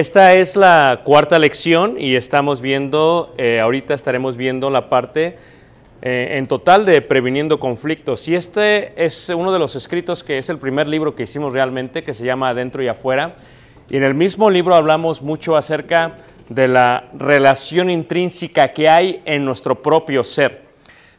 esta es la cuarta lección y estamos viendo, eh, ahorita estaremos viendo la parte eh, en total de previniendo conflictos. Y este es uno de los escritos que es el primer libro que hicimos realmente, que se llama Adentro y Afuera. Y en el mismo libro hablamos mucho acerca de la relación intrínseca que hay en nuestro propio ser.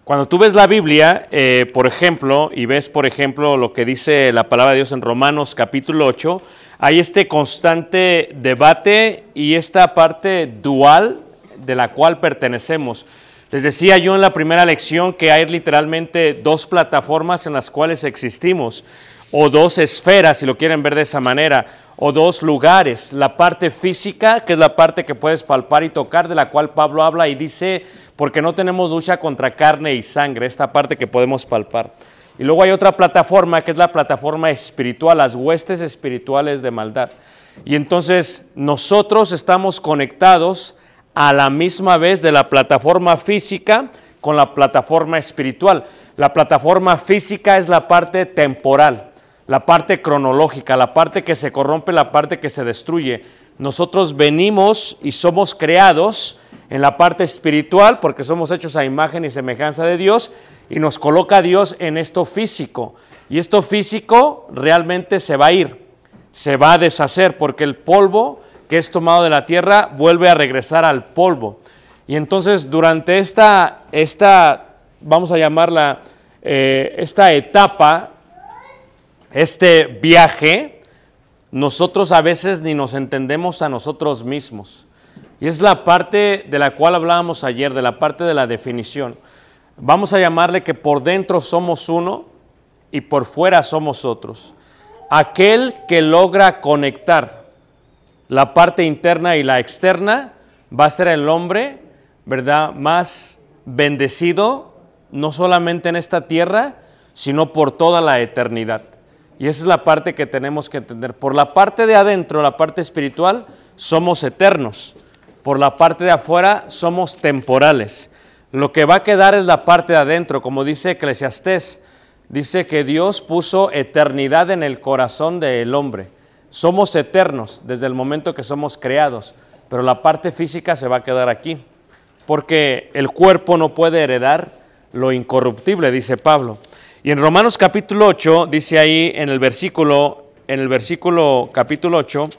Cuando tú ves la Biblia, eh, por ejemplo, y ves, por ejemplo, lo que dice la palabra de Dios en Romanos capítulo 8, hay este constante debate y esta parte dual de la cual pertenecemos. Les decía yo en la primera lección que hay literalmente dos plataformas en las cuales existimos, o dos esferas, si lo quieren ver de esa manera, o dos lugares. La parte física, que es la parte que puedes palpar y tocar, de la cual Pablo habla y dice, porque no tenemos lucha contra carne y sangre, esta parte que podemos palpar. Y luego hay otra plataforma, que es la plataforma espiritual, las huestes espirituales de maldad. Y entonces nosotros estamos conectados a la misma vez de la plataforma física con la plataforma espiritual. La plataforma física es la parte temporal, la parte cronológica, la parte que se corrompe, la parte que se destruye. Nosotros venimos y somos creados en la parte espiritual porque somos hechos a imagen y semejanza de Dios y nos coloca Dios en esto físico. Y esto físico realmente se va a ir, se va a deshacer porque el polvo que es tomado de la tierra vuelve a regresar al polvo. Y entonces durante esta, esta vamos a llamarla, eh, esta etapa, este viaje, nosotros a veces ni nos entendemos a nosotros mismos. Y es la parte de la cual hablábamos ayer, de la parte de la definición. Vamos a llamarle que por dentro somos uno y por fuera somos otros. Aquel que logra conectar la parte interna y la externa va a ser el hombre, ¿verdad?, más bendecido, no solamente en esta tierra, sino por toda la eternidad. Y esa es la parte que tenemos que entender. Por la parte de adentro, la parte espiritual, somos eternos. Por la parte de afuera, somos temporales. Lo que va a quedar es la parte de adentro, como dice Eclesiastés. Dice que Dios puso eternidad en el corazón del hombre. Somos eternos desde el momento que somos creados, pero la parte física se va a quedar aquí, porque el cuerpo no puede heredar lo incorruptible, dice Pablo. Y en Romanos capítulo 8 dice ahí en el versículo en el versículo capítulo 8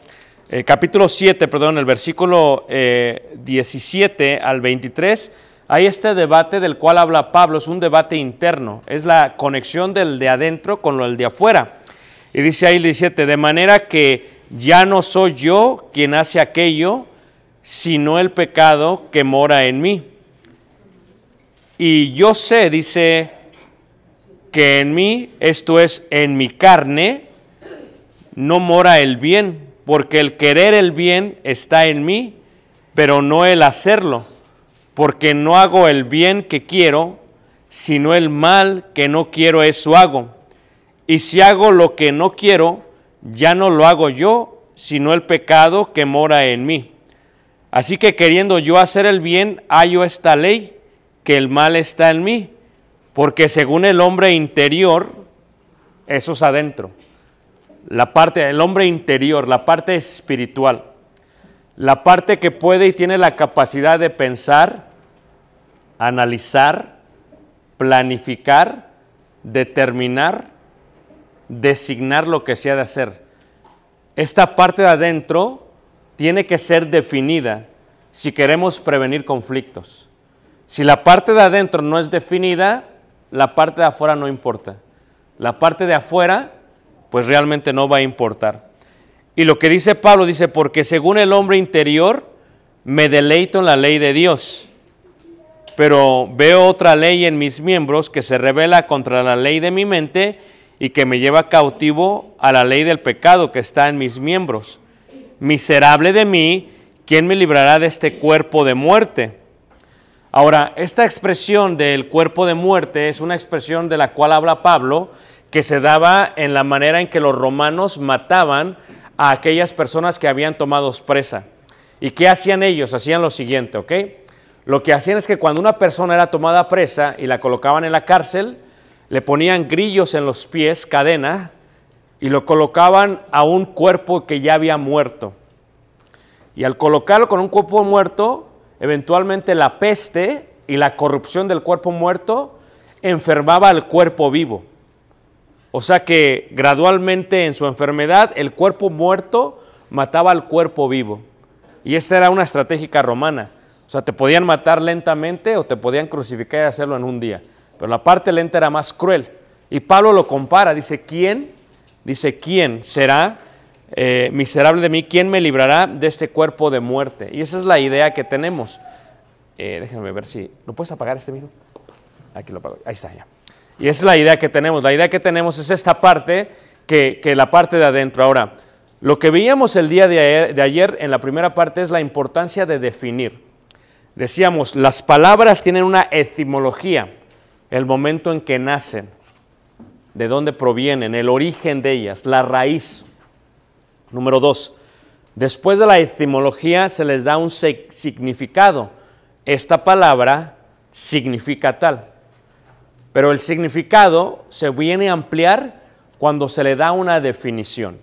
eh, capítulo 7, perdón, el versículo eh, 17 al 23, hay este debate del cual habla Pablo, es un debate interno, es la conexión del de adentro con lo del de afuera. Y dice ahí el 17, de manera que ya no soy yo quien hace aquello, sino el pecado que mora en mí. Y yo sé, dice, que en mí, esto es, en mi carne, no mora el bien, porque el querer el bien está en mí, pero no el hacerlo, porque no hago el bien que quiero, sino el mal que no quiero eso hago. Y si hago lo que no quiero, ya no lo hago yo, sino el pecado que mora en mí. Así que queriendo yo hacer el bien, hallo esta ley, que el mal está en mí, porque según el hombre interior, eso es adentro. La parte del hombre interior, la parte espiritual, la parte que puede y tiene la capacidad de pensar, analizar, planificar, determinar, designar lo que se ha de hacer. Esta parte de adentro tiene que ser definida si queremos prevenir conflictos. Si la parte de adentro no es definida, la parte de afuera no importa. La parte de afuera, pues realmente no va a importar. Y lo que dice Pablo dice, porque según el hombre interior, me deleito en la ley de Dios, pero veo otra ley en mis miembros que se revela contra la ley de mi mente y que me lleva cautivo a la ley del pecado que está en mis miembros. Miserable de mí, ¿quién me librará de este cuerpo de muerte? Ahora, esta expresión del cuerpo de muerte es una expresión de la cual habla Pablo, que se daba en la manera en que los romanos mataban a aquellas personas que habían tomado presa. ¿Y qué hacían ellos? Hacían lo siguiente, ¿ok? Lo que hacían es que cuando una persona era tomada presa y la colocaban en la cárcel, le ponían grillos en los pies, cadena, y lo colocaban a un cuerpo que ya había muerto. Y al colocarlo con un cuerpo muerto, eventualmente la peste y la corrupción del cuerpo muerto enfermaba al cuerpo vivo. O sea que gradualmente en su enfermedad el cuerpo muerto mataba al cuerpo vivo. Y esta era una estratégica romana. O sea, te podían matar lentamente o te podían crucificar y hacerlo en un día. Pero la parte lenta era más cruel. Y Pablo lo compara, dice, ¿quién? Dice, ¿quién será eh, miserable de mí? ¿Quién me librará de este cuerpo de muerte? Y esa es la idea que tenemos. Eh, déjenme ver si... ¿Lo puedes apagar este mismo? Aquí lo apago. Ahí está ya. Y esa es la idea que tenemos. La idea que tenemos es esta parte que, que la parte de adentro. Ahora, lo que veíamos el día de ayer, de ayer en la primera parte es la importancia de definir. Decíamos, las palabras tienen una etimología, el momento en que nacen, de dónde provienen, el origen de ellas, la raíz. Número dos, después de la etimología se les da un significado. Esta palabra significa tal. Pero el significado se viene a ampliar cuando se le da una definición.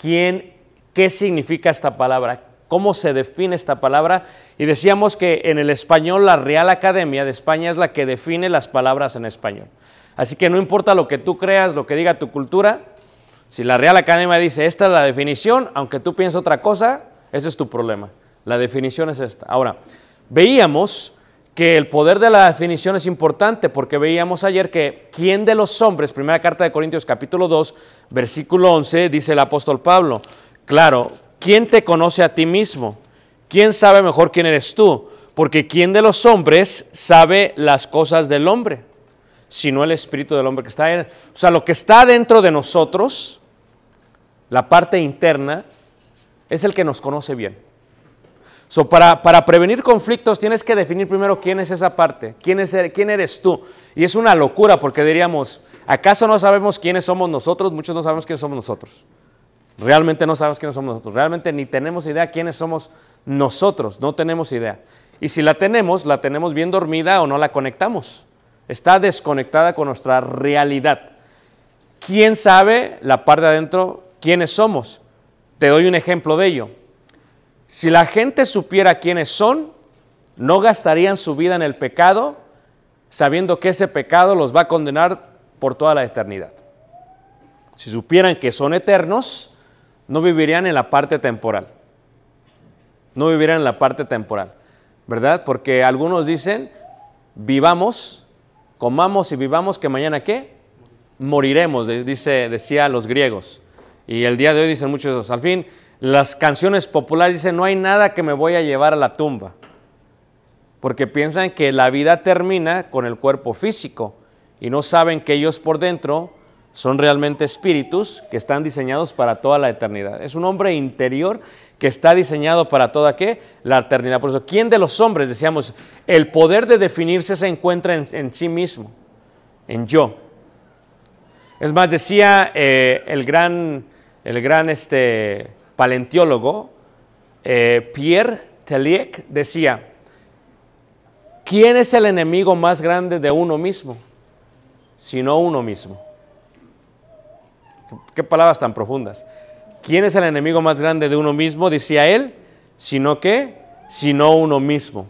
¿Quién, ¿Qué significa esta palabra? ¿Cómo se define esta palabra? Y decíamos que en el español la Real Academia de España es la que define las palabras en español. Así que no importa lo que tú creas, lo que diga tu cultura, si la Real Academia dice esta es la definición, aunque tú pienses otra cosa, ese es tu problema. La definición es esta. Ahora, veíamos que el poder de la definición es importante porque veíamos ayer que quién de los hombres, primera carta de Corintios capítulo 2, versículo 11, dice el apóstol Pablo, claro, ¿quién te conoce a ti mismo? ¿Quién sabe mejor quién eres tú? Porque ¿quién de los hombres sabe las cosas del hombre? Sino el espíritu del hombre que está en él. O sea, lo que está dentro de nosotros, la parte interna, es el que nos conoce bien. So, para, para, prevenir conflictos tienes que definir primero quién es esa parte, quién, es, quién eres tú. Y es una locura porque diríamos, ¿acaso no sabemos quiénes somos nosotros? Muchos no sabemos quiénes somos nosotros. Realmente no sabemos quiénes somos nosotros. Realmente ni tenemos idea quiénes somos nosotros. No tenemos idea. Y si la tenemos, la tenemos bien dormida o no la conectamos. Está desconectada con nuestra realidad. ¿Quién sabe la parte de adentro quiénes somos? Te doy un ejemplo de ello. Si la gente supiera quiénes son, no gastarían su vida en el pecado, sabiendo que ese pecado los va a condenar por toda la eternidad. Si supieran que son eternos, no vivirían en la parte temporal. No vivirían en la parte temporal, ¿verdad? Porque algunos dicen, vivamos, comamos y vivamos, que mañana qué? moriremos, dice, decía los griegos. Y el día de hoy dicen muchos, al fin, las canciones populares dicen, no hay nada que me voy a llevar a la tumba. Porque piensan que la vida termina con el cuerpo físico y no saben que ellos por dentro son realmente espíritus que están diseñados para toda la eternidad. Es un hombre interior que está diseñado para toda qué? La eternidad. Por eso, ¿quién de los hombres, decíamos, el poder de definirse se encuentra en, en sí mismo, en yo? Es más, decía eh, el gran, el gran este, paleontólogo eh, Pierre Telliec, decía, ¿quién es el enemigo más grande de uno mismo? Sino uno mismo. ¿Qué, qué palabras tan profundas? ¿Quién es el enemigo más grande de uno mismo? Decía él, sino que, sino uno mismo.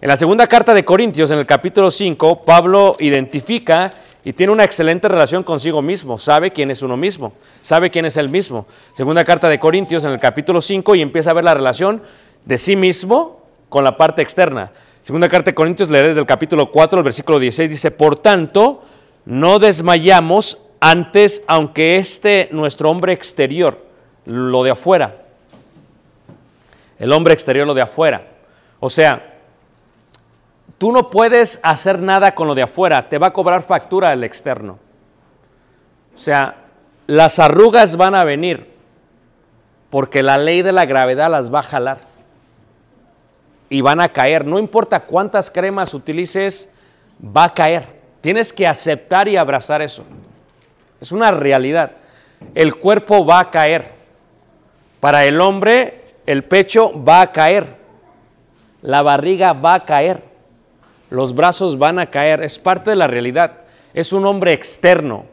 En la segunda carta de Corintios, en el capítulo 5, Pablo identifica y tiene una excelente relación consigo mismo. Sabe quién es uno mismo, sabe quién es él mismo. Segunda carta de Corintios, en el capítulo 5, y empieza a ver la relación de sí mismo con la parte externa. Segunda carta de Corintios, leeré desde el capítulo 4, el versículo 16, dice, por tanto, no desmayamos antes, aunque este nuestro hombre exterior, lo de afuera, el hombre exterior, lo de afuera. O sea, Tú no puedes hacer nada con lo de afuera, te va a cobrar factura el externo. O sea, las arrugas van a venir porque la ley de la gravedad las va a jalar y van a caer. No importa cuántas cremas utilices, va a caer. Tienes que aceptar y abrazar eso. Es una realidad. El cuerpo va a caer. Para el hombre, el pecho va a caer. La barriga va a caer los brazos van a caer, es parte de la realidad. Es un hombre externo.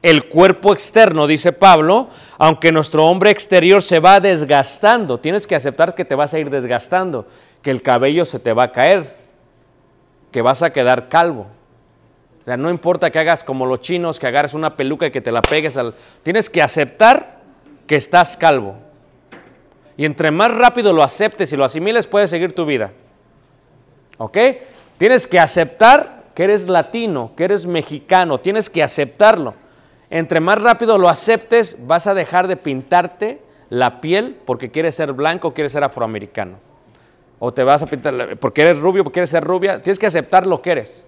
El cuerpo externo, dice Pablo, aunque nuestro hombre exterior se va desgastando, tienes que aceptar que te vas a ir desgastando, que el cabello se te va a caer, que vas a quedar calvo. O sea, no importa que hagas como los chinos, que agarres una peluca y que te la pegues al... Tienes que aceptar que estás calvo. Y entre más rápido lo aceptes y lo asimiles, puedes seguir tu vida. ¿Ok? Tienes que aceptar que eres latino, que eres mexicano, tienes que aceptarlo. Entre más rápido lo aceptes, vas a dejar de pintarte la piel porque quieres ser blanco, quieres ser afroamericano. O te vas a pintar porque eres rubio, porque quieres ser rubia. Tienes que aceptar lo que eres.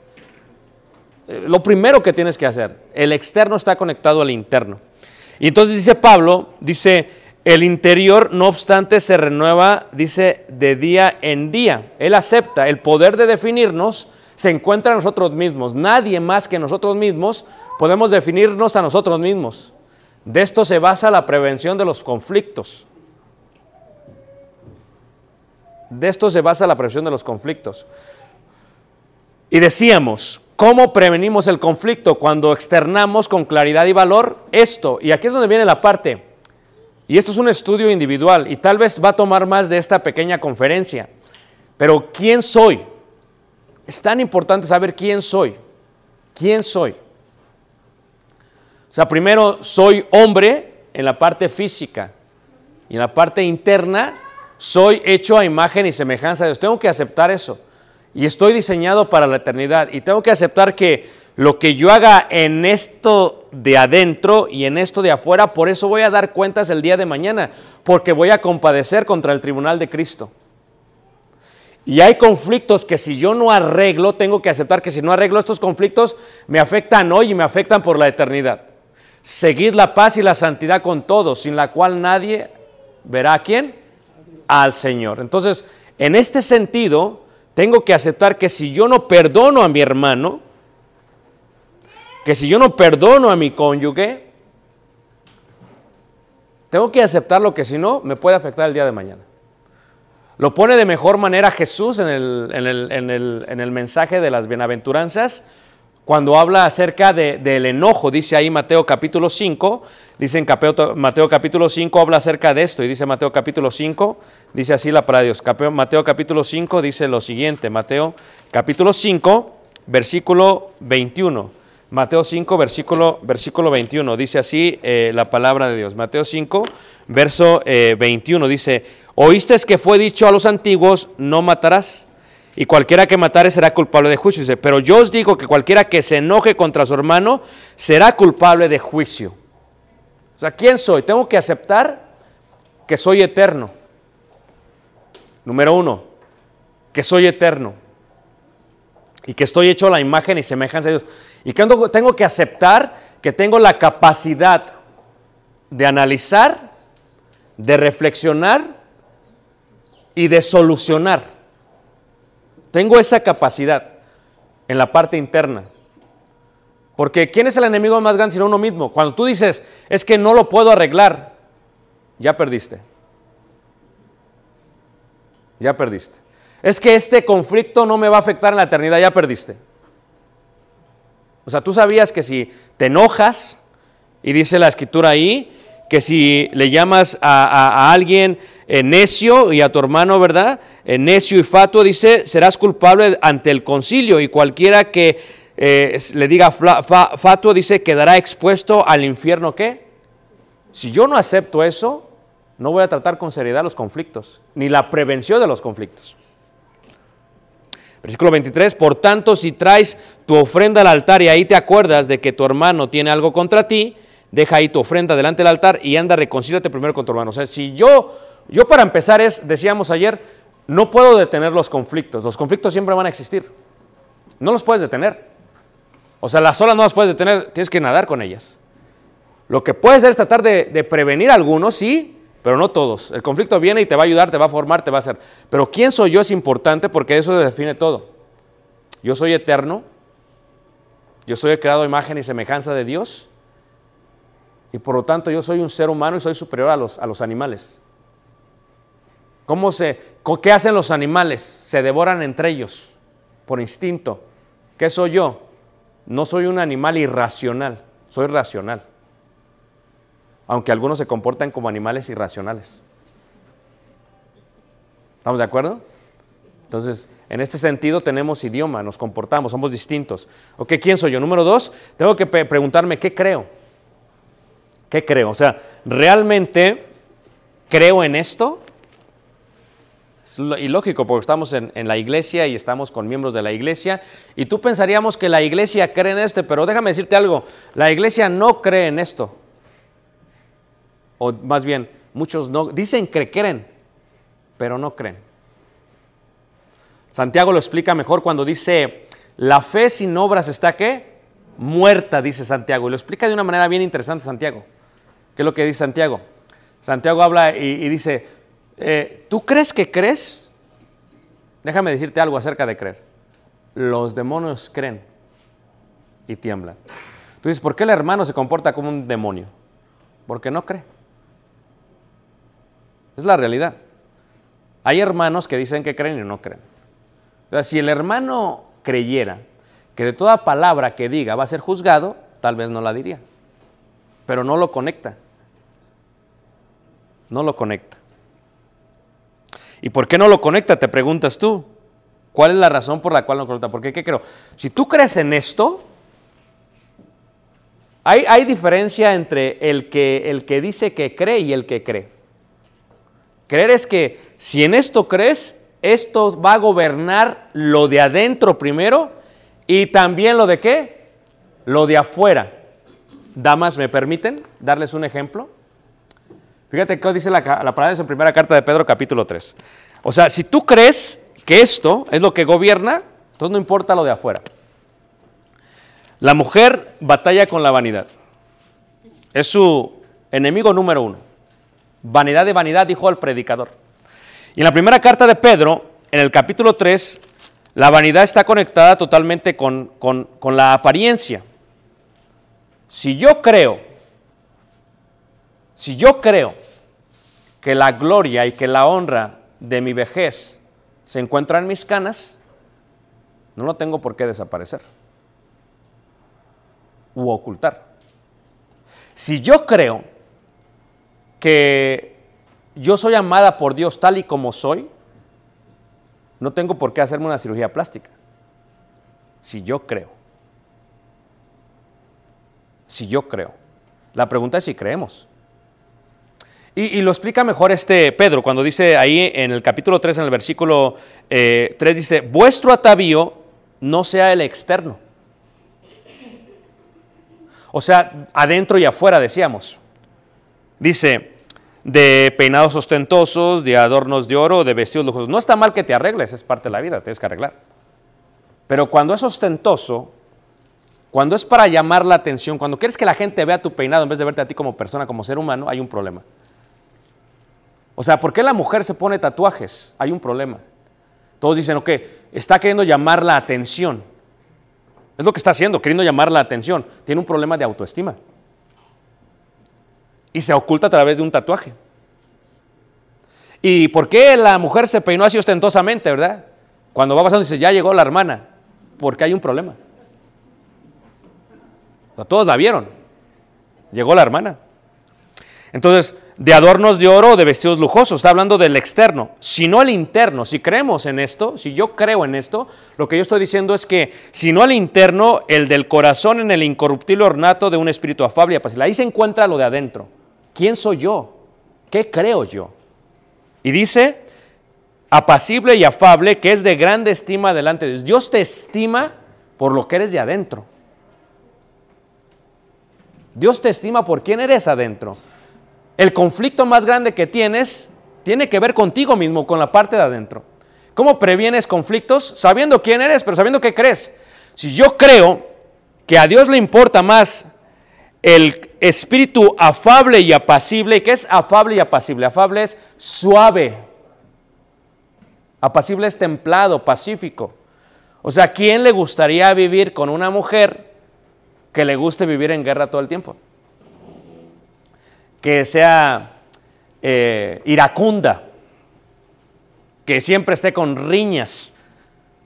Eh, Lo primero que tienes que hacer, el externo está conectado al interno. Y entonces dice Pablo, dice, el interior no obstante se renueva, dice, de día en día. Él acepta, el poder de definirnos se encuentra en nosotros mismos. Nadie más que nosotros mismos podemos definirnos a nosotros mismos. De esto se basa la prevención de los conflictos. De esto se basa la prevención de los conflictos. Y decíamos, ¿cómo prevenimos el conflicto? Cuando externamos con claridad y valor esto. Y aquí es donde viene la parte. Y esto es un estudio individual y tal vez va a tomar más de esta pequeña conferencia. Pero ¿quién soy? Es tan importante saber quién soy. ¿Quién soy? O sea, primero soy hombre en la parte física y en la parte interna soy hecho a imagen y semejanza de Dios. Tengo que aceptar eso. Y estoy diseñado para la eternidad. Y tengo que aceptar que lo que yo haga en esto de adentro y en esto de afuera, por eso voy a dar cuentas el día de mañana, porque voy a compadecer contra el tribunal de Cristo. Y hay conflictos que si yo no arreglo, tengo que aceptar que si no arreglo estos conflictos, me afectan hoy y me afectan por la eternidad. Seguid la paz y la santidad con todos, sin la cual nadie verá a quién? Al Señor. Entonces, en este sentido, tengo que aceptar que si yo no perdono a mi hermano, que si yo no perdono a mi cónyuge, tengo que aceptar lo que si no me puede afectar el día de mañana. Lo pone de mejor manera Jesús en el, en el- en el- en el mensaje de las bienaventuranzas, cuando habla acerca de- del enojo, dice ahí Mateo capítulo 5, dice en Mateo capítulo 5, habla acerca de esto, y dice Mateo capítulo 5, dice así la de Dios. Mateo capítulo 5 dice lo siguiente, Mateo capítulo 5, versículo 21. Mateo 5, versículo, versículo 21, dice así eh, la palabra de Dios. Mateo 5, verso eh, 21, dice, oíste que fue dicho a los antiguos, no matarás. y cualquiera que matare será culpable de juicio. Dice, pero yo os digo que cualquiera que se enoje contra su hermano será culpable de juicio. O sea, ¿quién soy? Tengo que aceptar que soy eterno. Número uno, que soy eterno y que estoy hecho a la imagen y semejanza de Dios. Y que tengo- que aceptar que tengo la capacidad de analizar, de reflexionar y de solucionar. Tengo esa capacidad en la parte interna. Porque ¿quién es el enemigo más grande sino uno mismo? Cuando tú dices, es que no lo puedo arreglar, ya perdiste. Ya perdiste. Es que este conflicto no me va a afectar en la eternidad, ya perdiste. O sea, tú sabías que si te enojas, y dice la escritura ahí, que si le llamas a, a- alguien eh, necio y a tu hermano, ¿verdad? Eh, necio y fatuo, dice, serás culpable ante el concilio y cualquiera que eh, le diga fatuo, dice, quedará expuesto al infierno, ¿qué? Si yo no acepto eso, no voy a tratar con seriedad los conflictos, ni la prevención de los conflictos. Versículo 23, por tanto, si traes tu ofrenda al altar y ahí te acuerdas de que tu hermano tiene algo contra ti, deja ahí tu ofrenda delante del altar y anda, reconcíliate primero con tu hermano. O sea, si yo, yo para empezar es, decíamos ayer, no puedo detener los conflictos. Los conflictos siempre van a existir. No los puedes detener. O sea, las olas no las puedes detener, tienes que nadar con ellas. Lo que puedes hacer es tratar de, de prevenir algunos, sí, pero no todos. El conflicto viene y te va a ayudar, te va a formar, te va a hacer. Pero quién soy yo es importante porque eso define todo. Yo soy eterno, yo soy creado a imagen y semejanza de Dios, y por lo tanto yo soy un ser humano y soy superior a los, a los animales. ¿Cómo se, ¿Qué hacen los animales? Se devoran entre ellos por instinto. ¿Qué soy yo? No soy un animal irracional, soy racional aunque algunos se comportan como animales irracionales. ¿Estamos de acuerdo? Entonces, en este sentido tenemos idioma, nos comportamos, somos distintos. Ok, ¿quién soy yo? Número dos, tengo que preguntarme, ¿qué creo? ¿Qué creo? O sea, ¿realmente creo en esto? Es ilógico porque estamos en, en la iglesia y estamos con miembros de la iglesia y tú pensaríamos que la iglesia cree en este, pero déjame decirte algo, la iglesia no cree en esto o más bien, muchos no, dicen que creen, pero no creen. Santiago lo explica mejor cuando dice, la fe sin obras está qué? Muerta, dice Santiago. Y lo explica de una manera bien interesante Santiago. ¿Qué es lo que dice Santiago? Santiago habla y, dice, eh, ¿tú crees que crees? Déjame decirte algo acerca de creer. Los demonios creen y tiemblan. Tú dices, ¿por qué el hermano se comporta como un demonio? Porque no cree. Es la realidad. Hay hermanos que dicen que creen y no creen. Si el hermano creyera que de toda palabra que diga va a ser juzgado, tal vez no la diría. Pero no lo conecta. No lo conecta. ¿Y por qué no lo conecta? Te preguntas tú. ¿Cuál es la razón por la cual no conecta? Porque, ¿qué creo? Si tú crees en esto, hay, hay diferencia entre el que, el que dice que cree y el que cree. Creer es que si en esto crees, esto va a gobernar lo de adentro primero y también lo de qué? Lo de afuera. Damas, ¿me permiten darles un ejemplo? Fíjate qué dice la, la palabra en primera carta de Pedro capítulo 3. O sea, si tú crees que esto es lo que gobierna, entonces no importa lo de afuera. La mujer batalla con la vanidad. Es su enemigo número uno. Vanidad de vanidad, dijo el predicador. Y en la primera carta de Pedro, en el capítulo 3, la vanidad está conectada totalmente con, con- con la apariencia. Si yo creo, si yo creo que la gloria y que la honra de mi vejez se encuentra en mis canas, no lo tengo por qué desaparecer u ocultar. Si yo creo que yo soy amada por Dios tal y como soy, no tengo por qué hacerme una cirugía plástica. Si yo creo. Si yo creo. La pregunta es si creemos. Y, lo explica mejor este Pedro cuando dice ahí en el capítulo 3, en el versículo eh, 3, dice, vuestro atavío no sea el externo. O sea, adentro y afuera, decíamos. Dice, de peinados ostentosos, de adornos de oro, de vestidos lujosos. No está mal que te arregles, es parte de la vida, tienes que arreglar. Pero cuando es ostentoso, cuando es para llamar la atención, cuando quieres que la gente vea tu peinado en vez de verte a ti como persona, como ser humano, hay un problema. O sea, ¿por qué la mujer se pone tatuajes? Hay un problema. Todos dicen, ok, está queriendo llamar la atención. Es lo que está haciendo, queriendo llamar la atención. Tiene un problema de autoestima. Y se oculta a través de un tatuaje. ¿Y por qué la mujer se peinó así ostentosamente, verdad? Cuando va pasando dice, ya llegó la hermana. Porque hay un problema. Todos la vieron. Llegó la hermana. Entonces, de adornos de oro o de vestidos lujosos, está hablando del externo, si no el interno. Si creemos en esto, si yo creo en esto, lo que yo estoy diciendo es que si no el interno, el del corazón en el incorruptible ornato de un espíritu afable y apacible. Ahí se encuentra lo de adentro. ¿Quién soy yo? ¿Qué creo yo? Y dice, apacible y afable, que es de grande estima delante de Dios. Dios te estima por lo que eres de adentro. Dios te estima por quién eres adentro. El conflicto más grande que tienes tiene que ver contigo mismo, con la parte de adentro. ¿Cómo previenes conflictos? Sabiendo quién eres, pero sabiendo qué crees. Si yo creo que a Dios le importa más el espíritu afable y apacible, ¿qué es afable y apacible? Afable es suave. Apacible es templado, pacífico. O sea, ¿quién le gustaría vivir con una mujer que le guste vivir en guerra todo el tiempo? Que sea eh, iracunda, que siempre esté con riñas.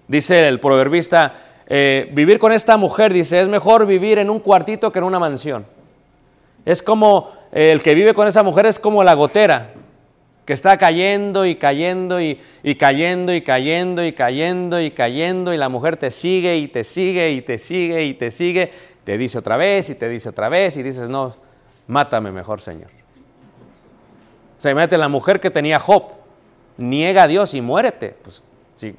Dice el proverbista, eh, vivir con esta mujer, dice, es mejor vivir en un cuartito que en una mansión. Es como eh, el que vive con esa mujer es como la gotera, que está cayendo y cayendo y, y, cayendo y cayendo y cayendo y cayendo y la mujer te sigue y te sigue y te sigue y te sigue, te dice otra vez y te dice otra vez y dices, no, mátame mejor, Señor. O sea, imagínate la mujer que tenía Job, niega a Dios y muérete. Pues sí,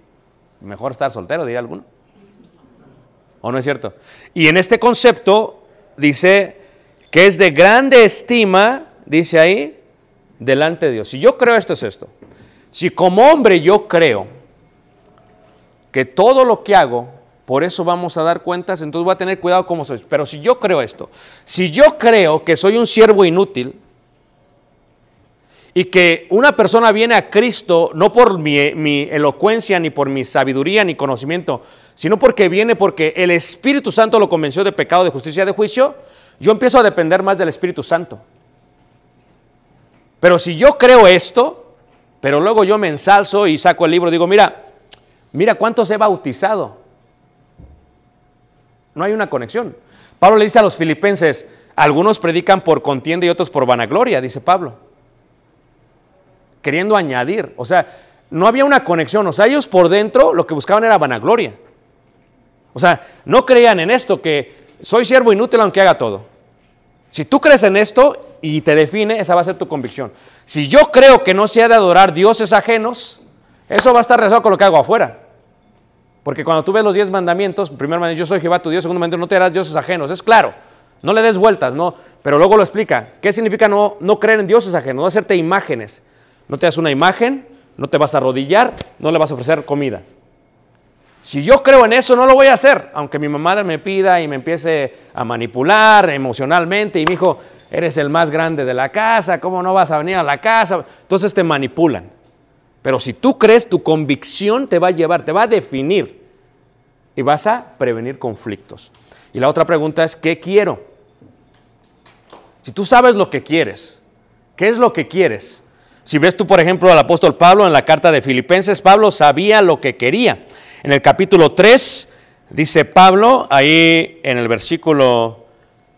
mejor estar soltero, diría alguno. ¿O no es cierto? Y en este concepto dice que es de grande estima, dice ahí, delante de Dios. Si yo creo esto es esto. Si como hombre yo creo que todo lo que hago, por eso vamos a dar cuentas, entonces voy a tener cuidado como soy. Pero si yo creo esto, si yo creo que soy un siervo inútil y que una persona viene a Cristo no por mi, mi elocuencia, ni por mi sabiduría, ni conocimiento, sino porque viene porque el Espíritu Santo lo convenció de pecado, de justicia, de juicio, yo empiezo a depender más del Espíritu Santo. Pero si yo creo esto, pero luego yo me ensalzo y saco el libro, digo, mira, mira cuántos he bautizado. No hay una conexión. Pablo le dice a los filipenses, algunos predican por contienda y otros por vanagloria, dice Pablo. Queriendo añadir, o sea, no había una conexión, o sea, ellos por dentro lo que buscaban era vanagloria. O sea, no creían en esto, que soy siervo inútil aunque haga todo. Si tú crees en esto y te define, esa va a ser tu convicción. Si yo creo que no se ha de adorar dioses ajenos, eso va a estar relacionado con lo que hago afuera. Porque cuando tú ves los diez mandamientos, primer mandamiento, yo soy Jehová tu Dios, segundo mandamiento, no te harás dioses ajenos. Es claro, no le des vueltas, no. Pero luego lo explica. ¿Qué significa no, no creer en dioses ajenos? No hacerte imágenes. No te das una imagen, no te vas a arrodillar, no le vas a ofrecer comida. Si yo creo en eso, no lo voy a hacer, aunque mi mamá me pida y me empiece a manipular emocionalmente y me dijo, eres el más grande de la casa, ¿cómo no vas a venir a la casa? Entonces te manipulan. Pero si tú crees, tu convicción te va a llevar, te va a definir y vas a prevenir conflictos. Y la otra pregunta es, ¿qué quiero? Si tú sabes lo que quieres, ¿qué es lo que quieres? Si ves tú, por ejemplo, al apóstol Pablo en la carta de Filipenses, Pablo sabía lo que quería. En el capítulo 3 dice Pablo, ahí en el versículo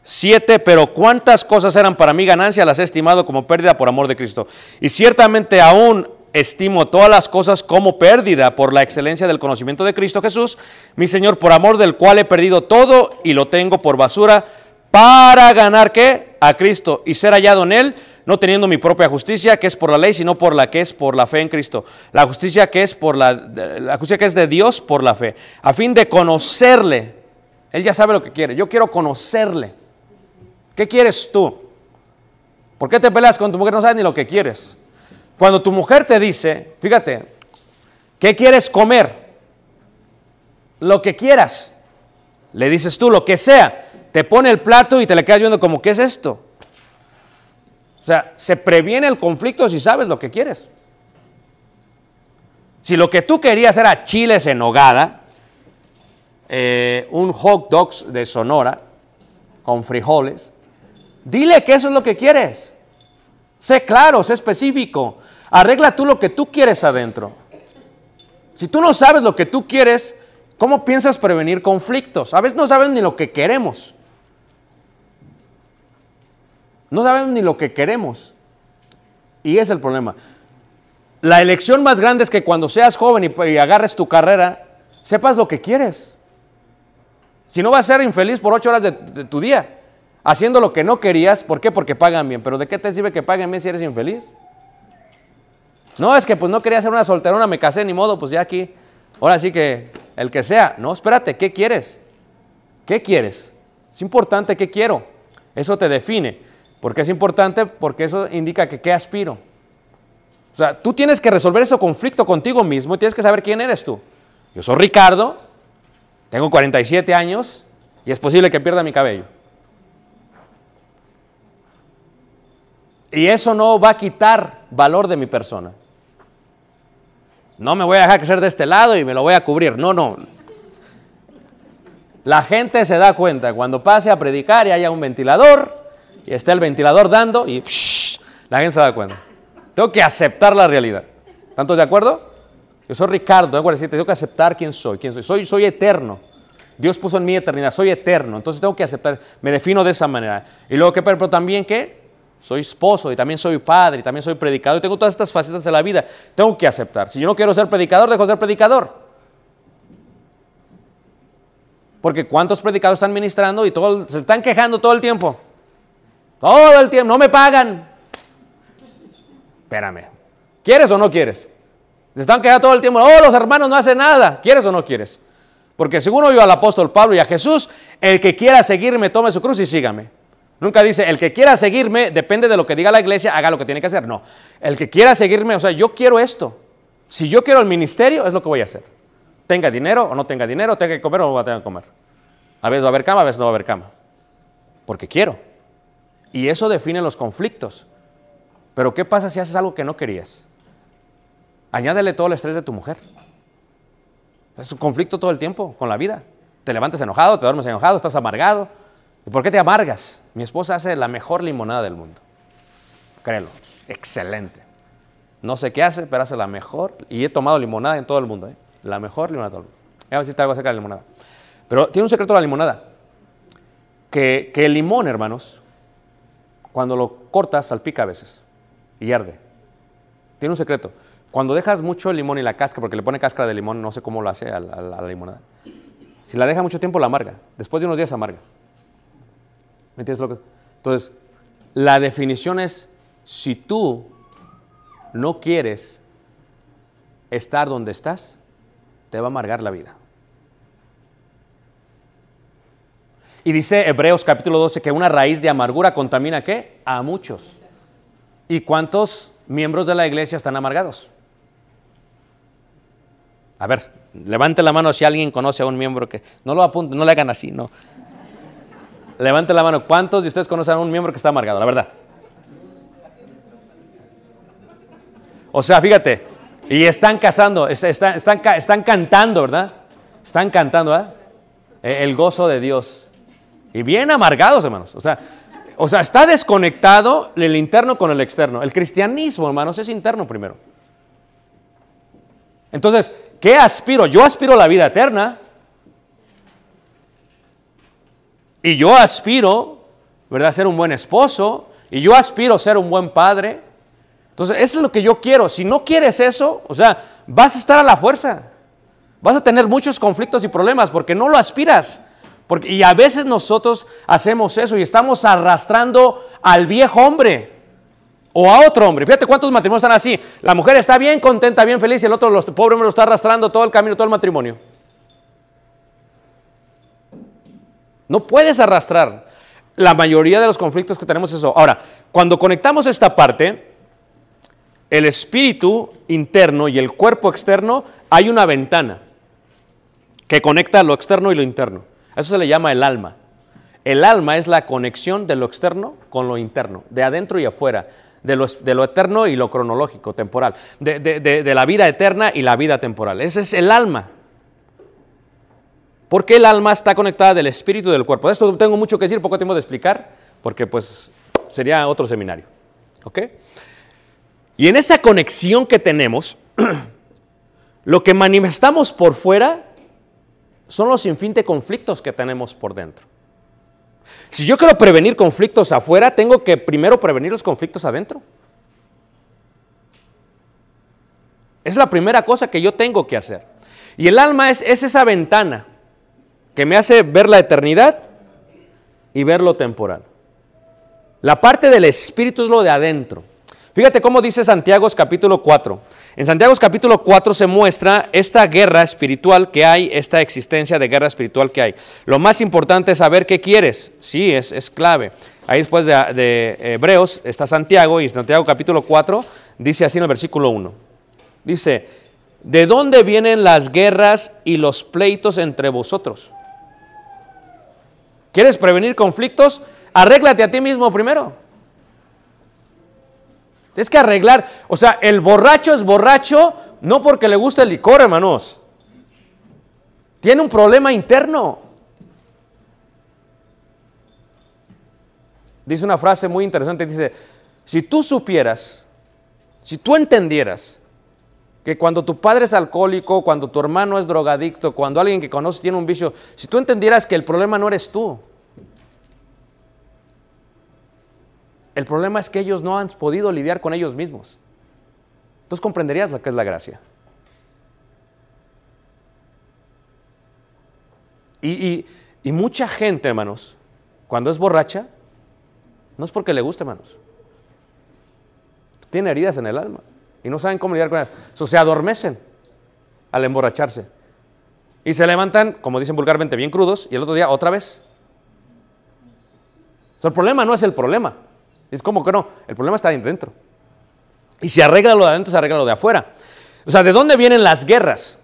7, pero cuántas cosas eran para mí ganancia, las he estimado como pérdida por amor de Cristo. Y ciertamente aún estimo todas las cosas como pérdida por la excelencia del conocimiento de Cristo Jesús, mi Señor, por amor del cual he perdido todo y lo tengo por basura, para ganar qué? A Cristo y ser hallado en Él, no teniendo mi propia justicia, que es por la ley, sino por la que es por la fe en Cristo. La justicia que es por la, la justicia que es de Dios por la fe, a fin de conocerle. Él ya sabe lo que quiere. Yo quiero conocerle. ¿Qué quieres tú? ¿Por qué te peleas con tu mujer? No sabes ni lo que quieres. Cuando tu mujer te dice, fíjate, ¿qué quieres comer? Lo que quieras. Le dices tú lo que sea. Te pone el plato y te le quedas viendo como, ¿qué es esto? O sea, se previene el conflicto si sabes lo que quieres. Si lo que tú querías era chiles en hogada, eh, un hot dogs de Sonora con frijoles, dile que eso es lo que quieres. Sé claro, sé específico. Arregla tú lo que tú quieres adentro. Si tú no sabes lo que tú quieres, ¿cómo piensas prevenir conflictos? A veces no sabes ni lo que queremos. No sabemos ni lo que queremos. Y es el problema. La elección más grande es que cuando seas joven y, agarres tu carrera, sepas lo que quieres. Si no vas a ser infeliz por ocho horas de, de, tu día, haciendo lo que no querías, ¿por qué? Porque pagan bien. Pero ¿de qué te sirve que paguen bien si eres infeliz? No, es que pues no quería ser una solterona, me casé, ni modo, pues ya aquí. Ahora sí que el que sea. No, espérate, ¿qué quieres? ¿Qué quieres? Es importante qué quiero. Eso te define. ¿Por qué es importante? Porque eso indica que qué aspiro. O sea, tú tienes que resolver ese conflicto contigo mismo y tienes que saber quién eres tú. Yo soy Ricardo, tengo 47 años y es posible que pierda mi cabello. Y eso no va a quitar valor de mi persona. No me voy a dejar crecer de este lado y me lo voy a cubrir. No, no. La gente se da cuenta cuando pase a predicar y haya un ventilador y esté el ventilador dando y la gente se da cuenta. Tengo que aceptar la realidad. ¿Están todos de acuerdo? Yo soy Ricardo, tengo 47, tengo que aceptar quién soy, quién soy. Soy, soy eterno. Dios puso en mí eternidad, soy eterno. Entonces tengo que aceptar, me defino de esa manera. Y luego, ¿qué? Pero también, ¿qué? Soy esposo y también soy padre y también soy predicador. Y tengo todas estas facetas de la vida. Tengo que aceptar. Si yo no quiero ser predicador, dejo de ser predicador. Porque ¿cuántos predicadores están ministrando y todo, se están quejando todo el tiempo? Todo el tiempo, no me pagan. Espérame, ¿quieres o no quieres? Se están quejando todo el tiempo, oh, los hermanos no hacen nada. ¿Quieres o no quieres? Porque según oyó al apóstol Pablo y a Jesús, el que quiera seguirme, tome su cruz y sígame. Nunca dice, el que quiera seguirme, depende de lo que diga la iglesia, haga lo que tiene que hacer. No, el que quiera seguirme, o sea, yo quiero esto. Si yo quiero el ministerio, es lo que voy a hacer. Tenga dinero o no tenga dinero, tenga que comer o no va a tener que comer. A veces va a haber cama, a veces no va a haber cama. Porque quiero. Y eso define los conflictos. Pero ¿qué pasa si haces algo que no querías? Añádele todo el estrés de tu mujer. Es un conflicto todo el tiempo con la vida. Te levantas enojado, te duermes enojado, estás amargado. ¿Y por qué te amargas? Mi esposa hace la mejor limonada del mundo. Créelo, excelente. No sé qué hace, pero hace la mejor. Y he tomado limonada en todo el mundo. ¿eh? La mejor limonada de todo el mundo. Voy a decirte algo acerca de la limonada. Pero tiene un secreto la limonada. Que, que el limón, hermanos, cuando lo cortas, salpica a veces y arde. Tiene un secreto. Cuando dejas mucho limón y la cáscara, porque le pone cáscara de limón, no sé cómo lo hace a la, a la limonada. Si la deja mucho tiempo, la amarga. Después de unos días, amarga. ¿Me entiendes lo que? Entonces, la definición es: si tú no quieres estar donde estás, te va a amargar la vida. Y dice Hebreos capítulo 12 que una raíz de amargura contamina qué? A muchos. ¿Y cuántos miembros de la iglesia están amargados? A ver, levante la mano si alguien conoce a un miembro que... No lo apunte, no le hagan así, no. Levante la mano. ¿Cuántos de ustedes conocen a un miembro que está amargado? La verdad. O sea, fíjate, y están casando, están, están, están cantando, ¿verdad? Están cantando, ¿verdad? El gozo de Dios. Y bien amargados, hermanos. O sea, o sea, está desconectado el interno con el externo. El cristianismo, hermanos, es interno primero. Entonces, ¿qué aspiro? Yo aspiro a la vida eterna. Y yo aspiro, ¿verdad?, a ser un buen esposo. Y yo aspiro a ser un buen padre. Entonces, eso es lo que yo quiero. Si no quieres eso, o sea, vas a estar a la fuerza. Vas a tener muchos conflictos y problemas porque no lo aspiras. Porque, y a veces nosotros hacemos eso y estamos arrastrando al viejo hombre. o a otro hombre. Fíjate cuántos matrimonios están así. La mujer está bien contenta, bien feliz y el otro, los, pobre hombre, lo está arrastrando todo el camino, todo el matrimonio. No puedes arrastrar. La mayoría de los conflictos que tenemos es eso. Ahora, cuando conectamos esta parte, el espíritu interno y el cuerpo externo, hay una ventana que conecta lo externo y lo interno. Eso se le llama el alma. El alma es la conexión de lo externo con lo interno, de adentro y afuera, de lo, eterno y lo cronológico, temporal, de la vida eterna y la vida temporal. Ese es el alma. Porque el alma está conectada del espíritu y del cuerpo. De esto tengo mucho que decir, poco tiempo de explicar, porque pues sería otro seminario. ¿Ok? Y en esa conexión que tenemos, lo que manifestamos por fuera son los sinfín de conflictos que tenemos por dentro. Si yo quiero prevenir conflictos afuera, tengo que primero prevenir los conflictos adentro. Es la primera cosa que yo tengo que hacer. Y el alma es, es esa ventana que me hace ver la eternidad y ver lo temporal. La parte del espíritu es lo de adentro. Fíjate cómo dice Santiago capítulo 4. En Santiago capítulo 4 se muestra esta guerra espiritual que hay, esta existencia de guerra espiritual que hay. Lo más importante es saber qué quieres. Sí, es, es clave. Ahí después de, de Hebreos está Santiago y Santiago capítulo 4 dice así en el versículo 1. Dice, ¿de dónde vienen las guerras y los pleitos entre vosotros? ¿Quieres prevenir conflictos? Arréglate a ti mismo primero. Tienes que arreglar. O sea, el borracho es borracho no porque le gusta el licor, hermanos. Tiene un problema interno. Dice una frase muy interesante, dice, si tú supieras, si tú entendieras que cuando tu padre es alcohólico, cuando tu hermano es drogadicto, cuando alguien que conoces tiene un vicio, si tú entendieras que el problema no eres tú, el problema es que ellos no han podido lidiar con ellos mismos. Entonces comprenderías lo que es la gracia. Y, mucha gente, hermanos, cuando es borracha, no es porque le guste, hermanos. Tiene heridas en el alma y no saben cómo lidiar con ellas. So, se adormecen al emborracharse. Y se levantan, como dicen vulgarmente, bien crudos y el otro día otra vez. El problema no es el problema. Es como que no, el problema está dentro. Y si arregla lo de adentro, se arregla lo de afuera. O sea, ¿de dónde vienen las guerras?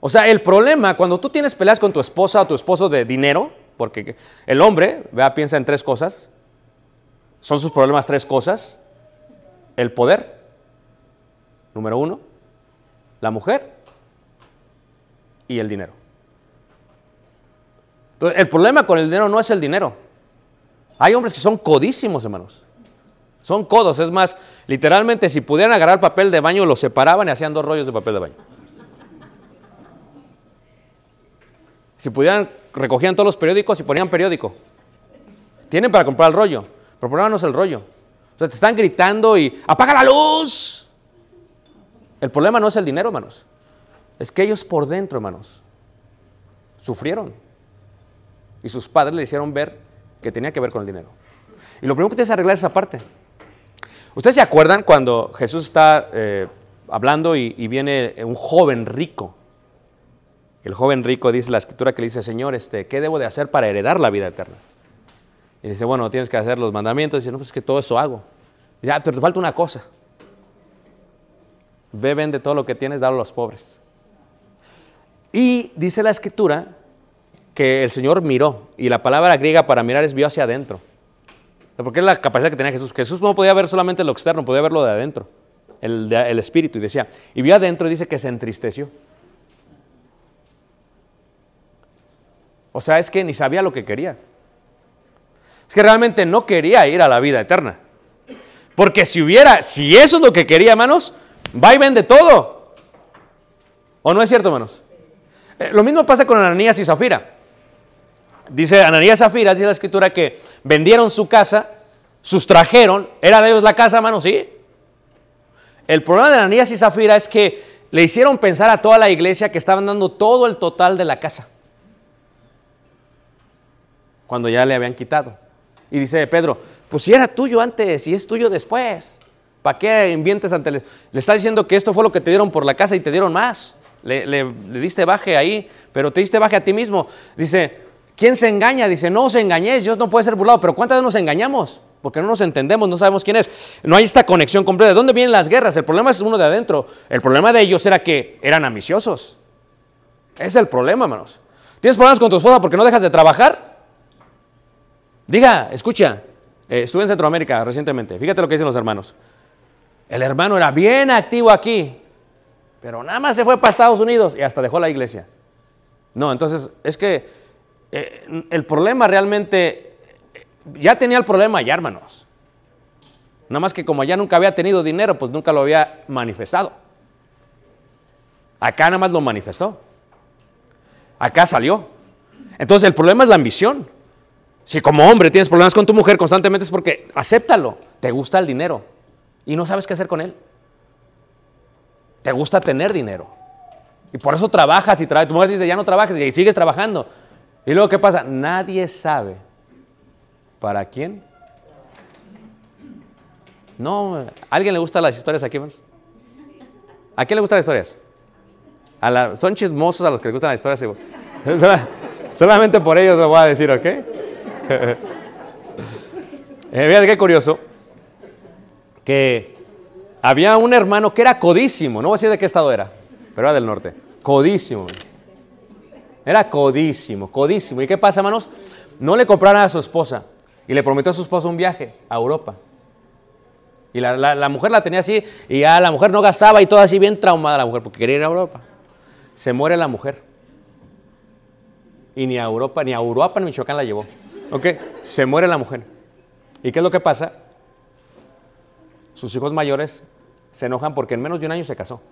O sea, el problema, cuando tú tienes peleas con tu esposa o tu esposo de dinero, porque el hombre, vea, piensa en tres cosas, son sus problemas tres cosas. El poder, número uno, la mujer y el dinero. Entonces, el problema con el dinero no es el dinero. Hay hombres que son codísimos, hermanos. Son codos, es más, literalmente si pudieran agarrar papel de baño, lo separaban y hacían dos rollos de papel de baño. Si pudieran, recogían todos los periódicos y ponían periódico. Tienen para comprar el rollo, pero es el rollo. O sea, te están gritando y apaga la luz. El problema no es el dinero, hermanos. Es que ellos por dentro, hermanos, sufrieron. Y sus padres le hicieron ver que tenía que ver con el dinero. Y lo primero que tienes que arreglar es esa parte. ¿Ustedes se acuerdan cuando Jesús está eh, hablando y, viene un joven rico? El joven rico dice la escritura que le dice, Señor, este, ¿qué debo de hacer para heredar la vida eterna? Y dice, bueno, tienes que hacer los mandamientos. Y dice, no, pues es que todo eso hago. Y dice, ah, pero te falta una cosa. Ve, vende todo lo que tienes, dalo a los pobres. Y dice la escritura que el Señor miró, y la palabra griega para mirar es vio hacia adentro. Porque es la capacidad que tenía Jesús. Jesús no podía ver solamente lo externo, podía ver lo de adentro, el, espíritu. Y decía, y vio adentro y dice que se entristeció. O sea, es que ni sabía lo que quería. Es que realmente no quería ir a la vida eterna. Porque si hubiera, si eso es lo que quería, hermanos, va y vende todo. ¿O no es cierto, hermanos? Eh, lo mismo pasa con Ananías y Zafira. Dice Ananías Zafira, dice la escritura que vendieron su casa, sustrajeron, era de ellos la casa, hermanos, sí. El problema de Ananías y Zafira es que le hicieron pensar a toda la iglesia que estaban dando todo el total de la casa. Cuando ya le habían quitado. Y dice Pedro, pues si era tuyo antes y es tuyo después. ¿Para qué invientes ante Le le está diciendo que esto fue lo que te dieron por la casa y te dieron más. Le, le- le diste baje ahí, pero te diste baje a ti mismo. Dice, ¿quién se engaña? Dice, no os engañéis, Dios no puede ser burlado. Pero ¿cuántas veces nos engañamos? Porque no nos entendemos, no sabemos quién es. No hay esta conexión completa. ¿De dónde vienen las guerras? El problema es uno de adentro. El problema de ellos era que eran ambiciosos. Es el problema, hermanos. ¿Tienes problemas con tu esposa porque no dejas de trabajar? Diga, escucha, eh, estuve en Centroamérica recientemente, fíjate lo que dicen los hermanos. El hermano era bien activo aquí, pero nada más se fue para Estados Unidos y hasta dejó la iglesia. No, entonces es que eh, el problema realmente, ya tenía el problema allá, hermanos. Nada más que como allá nunca había tenido dinero, pues nunca lo había manifestado. Acá nada más lo manifestó. Acá salió. Entonces el problema es la ambición. Si como hombre tienes problemas con tu mujer constantemente es porque acéptalo. Te gusta el dinero y no sabes qué hacer con él. Te gusta tener dinero. Y por eso trabajas y trabajas. Tu mujer dice, ya no trabajes y sigues trabajando. Y luego, ¿qué pasa? Nadie sabe para quién. No, ¿a alguien le gustan las historias aquí? hermanos? ¿A quién le gustan las historias? A la- son chismosos a los que les gustan las historias. Solamente por ellos lo voy a decir, ¿ok? Eh, Vean qué curioso. Que había un hermano que era codísimo. No voy a decir de qué estado era, pero era del norte. Codísimo. Era codísimo, codísimo. ¿Y qué pasa, hermanos? No le compraron a su esposa. Y le prometió a su esposa un viaje a Europa. Y la, la- mujer la tenía así, y ya la mujer no gastaba y toda así bien traumada la mujer, porque quería ir a Europa. Se muere la mujer. Y ni a Europa, ni a Uruapan, ni Michoacán la llevó. ¿Ok? Se muere la mujer. ¿Y qué es lo que pasa? Sus hijos mayores se enojan porque en menos de un año se casó.